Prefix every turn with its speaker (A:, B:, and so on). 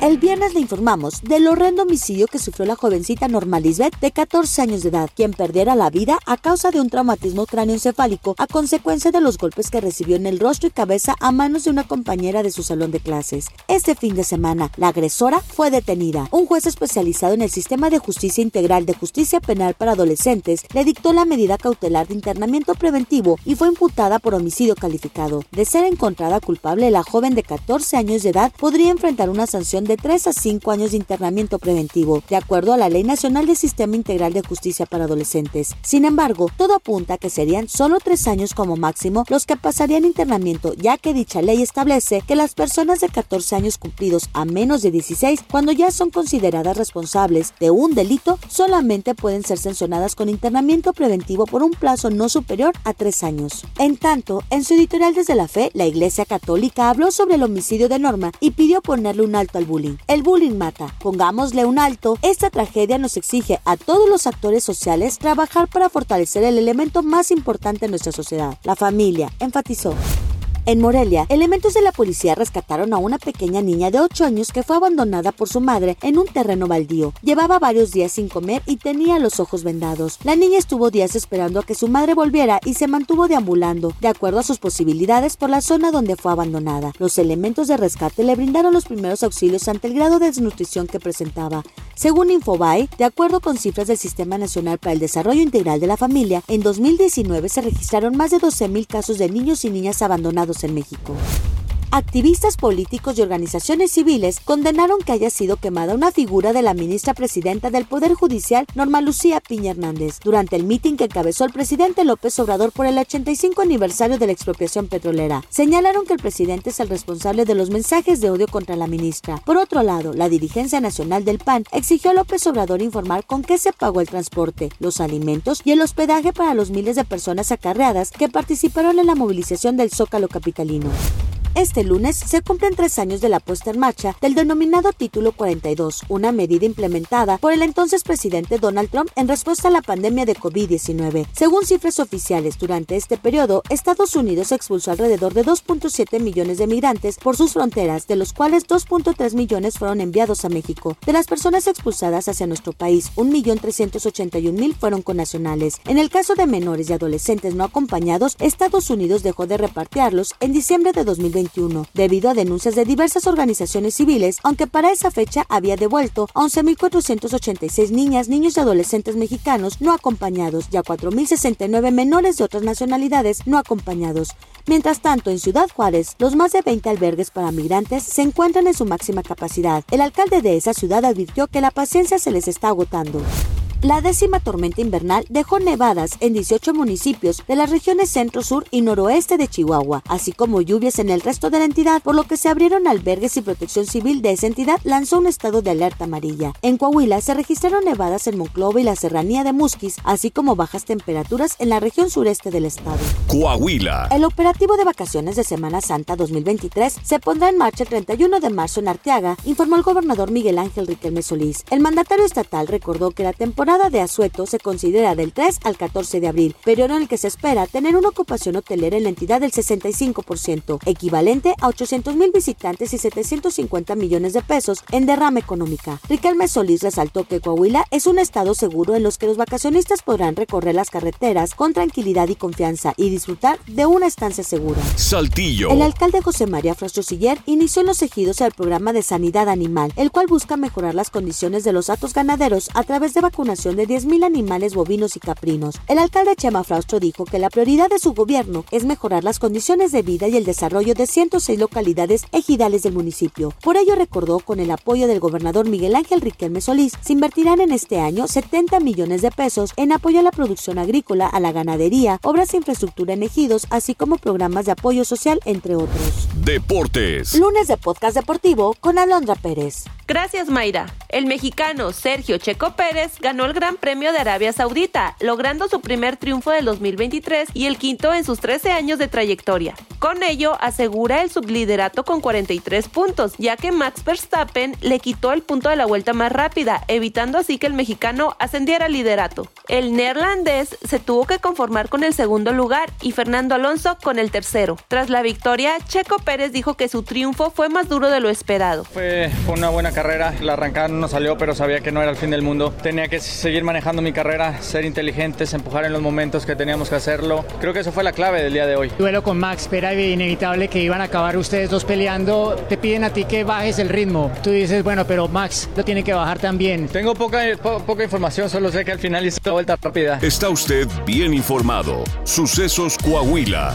A: El viernes le informamos del horrendo homicidio que sufrió la jovencita Norma Lisbeth de 14 años de edad, quien perdiera la vida a causa de un traumatismo cráneoencefálico a consecuencia de los golpes que recibió en el rostro y cabeza a manos de una compañera de su salón de clases. Este fin de semana, la agresora fue detenida. Un juez especializado en el sistema de justicia integral de justicia penal para adolescentes le dictó la medida cautelar de internamiento preventivo y fue imputada por homicidio calificado. De ser encontrada culpable, la joven de 14 años de edad podría enfrentar una sanción de 3 a 5 años de internamiento preventivo, de acuerdo a la Ley Nacional de Sistema Integral de Justicia para Adolescentes. Sin embargo, todo apunta a que serían solo 3 años como máximo los que pasarían internamiento, ya que dicha ley establece que las personas de 14 años cumplidos a menos de 16, cuando ya son consideradas responsables de un delito, solamente pueden ser sancionadas con internamiento preventivo por un plazo no superior a 3 años. En tanto, en su editorial desde la fe, la Iglesia Católica habló sobre el homicidio de Norma y pidió ponerle un alto al bullying. El bullying mata. Pongámosle un alto. Esta tragedia nos exige a todos los actores sociales trabajar para fortalecer el elemento más importante en nuestra sociedad, la familia, enfatizó. En Morelia, elementos de la policía rescataron a una pequeña niña de 8 años que fue abandonada por su madre en un terreno baldío. Llevaba varios días sin comer y tenía los ojos vendados. La niña estuvo días esperando a que su madre volviera y se mantuvo deambulando, de acuerdo a sus posibilidades, por la zona donde fue abandonada. Los elementos de rescate le brindaron los primeros auxilios ante el grado de desnutrición que presentaba. Según Infobae, de acuerdo con cifras del Sistema Nacional para el Desarrollo Integral de la Familia, en 2019 se registraron más de 12.000 casos de niños y niñas abandonados en México. Activistas políticos y organizaciones civiles condenaron que haya sido quemada una figura de la ministra presidenta del Poder Judicial, Norma Lucía Piña Hernández, durante el mitin que encabezó el presidente López Obrador por el 85 aniversario de la expropiación petrolera. Señalaron que el presidente es el responsable de los mensajes de odio contra la ministra. Por otro lado, la dirigencia nacional del PAN exigió a López Obrador informar con qué se pagó el transporte, los alimentos y el hospedaje para los miles de personas acarreadas que participaron en la movilización del Zócalo capitalino. Este lunes se cumplen tres años de la puesta en marcha del denominado Título 42, una medida implementada por el entonces presidente Donald Trump en respuesta a la pandemia de COVID-19. Según cifras oficiales, durante este periodo, Estados Unidos expulsó alrededor de 2.7 millones de migrantes por sus fronteras, de los cuales 2.3 millones fueron enviados a México. De las personas expulsadas hacia nuestro país, 1.381.000 fueron connacionales. En el caso de menores y adolescentes no acompañados, Estados Unidos dejó de repartirlos en diciembre de 2021 debido a denuncias de diversas organizaciones civiles, aunque para esa fecha había devuelto a 11.486 niñas, niños y adolescentes mexicanos no acompañados y a 4.069 menores de otras nacionalidades no acompañados. Mientras tanto, en Ciudad Juárez, los más de 20 albergues para migrantes se encuentran en su máxima capacidad. El alcalde de esa ciudad advirtió que la paciencia se les está agotando. La décima tormenta invernal dejó nevadas en 18 municipios de las regiones centro, sur y noroeste de Chihuahua, así como lluvias en el resto de la entidad, por lo que se abrieron albergues y protección civil de esa entidad lanzó un estado de alerta amarilla. En Coahuila se registraron nevadas en Monclova y la serranía de Musquis, así como bajas temperaturas en la región sureste del estado.
B: Coahuila.
A: El operativo de vacaciones de Semana Santa 2023 se pondrá en marcha el 31 de marzo en Arteaga, informó el gobernador Miguel Ángel Riquelme Solís. El mandatario estatal recordó que la temporada temporada de asueto se considera del 3 al 14 de abril, periodo en el que se espera tener una ocupación hotelera en la entidad del 65%, equivalente a 800 mil visitantes y 750 millones de pesos en derrama económica. Riquelme Solís resaltó que Coahuila es un estado seguro en los que los vacacionistas podrán recorrer las carreteras con tranquilidad y confianza y disfrutar de una estancia segura.
B: Saltillo.
A: El alcalde José María Frastro Siller inició en los ejidos el programa de sanidad animal, el cual busca mejorar las condiciones de los atos ganaderos a través de vacunación de 10.000 animales bovinos y caprinos. El alcalde Chema Fraustro dijo que la prioridad de su gobierno es mejorar las condiciones de vida y el desarrollo de 106 localidades ejidales del municipio. Por ello recordó con el apoyo del gobernador Miguel Ángel Riquelme Solís, se invertirán en este año 70 millones de pesos en apoyo a la producción agrícola, a la ganadería, obras de infraestructura en ejidos, así como programas de apoyo social, entre otros.
B: Deportes.
A: Lunes de podcast deportivo con Alondra Pérez.
C: Gracias, Mayra. El mexicano Sergio Checo Pérez ganó el Gran Premio de Arabia Saudita, logrando su primer triunfo del 2023 y el quinto en sus 13 años de trayectoria. Con ello, asegura el subliderato con 43 puntos, ya que Max Verstappen le quitó el punto de la vuelta más rápida, evitando así que el mexicano ascendiera al liderato. El neerlandés se tuvo que conformar con el segundo lugar y Fernando Alonso con el tercero. Tras la victoria, Checo Pérez dijo que su triunfo fue más duro de lo esperado.
D: Fue, una buena carrera, la arrancada no salió, pero sabía que no era el fin del mundo. Tenía que seguir manejando mi carrera, ser inteligentes, empujar en los momentos que teníamos que hacerlo. Creo que eso fue la clave del día de hoy.
E: Duelo con Max, pero era inevitable que iban a acabar ustedes dos peleando. Te piden a ti que bajes el ritmo. Tú dices, bueno, pero Max lo tiene que bajar también.
D: Tengo poca, poca información, solo sé que al final hizo la vuelta rápida.
B: Está usted bien informado. Sucesos Coahuila.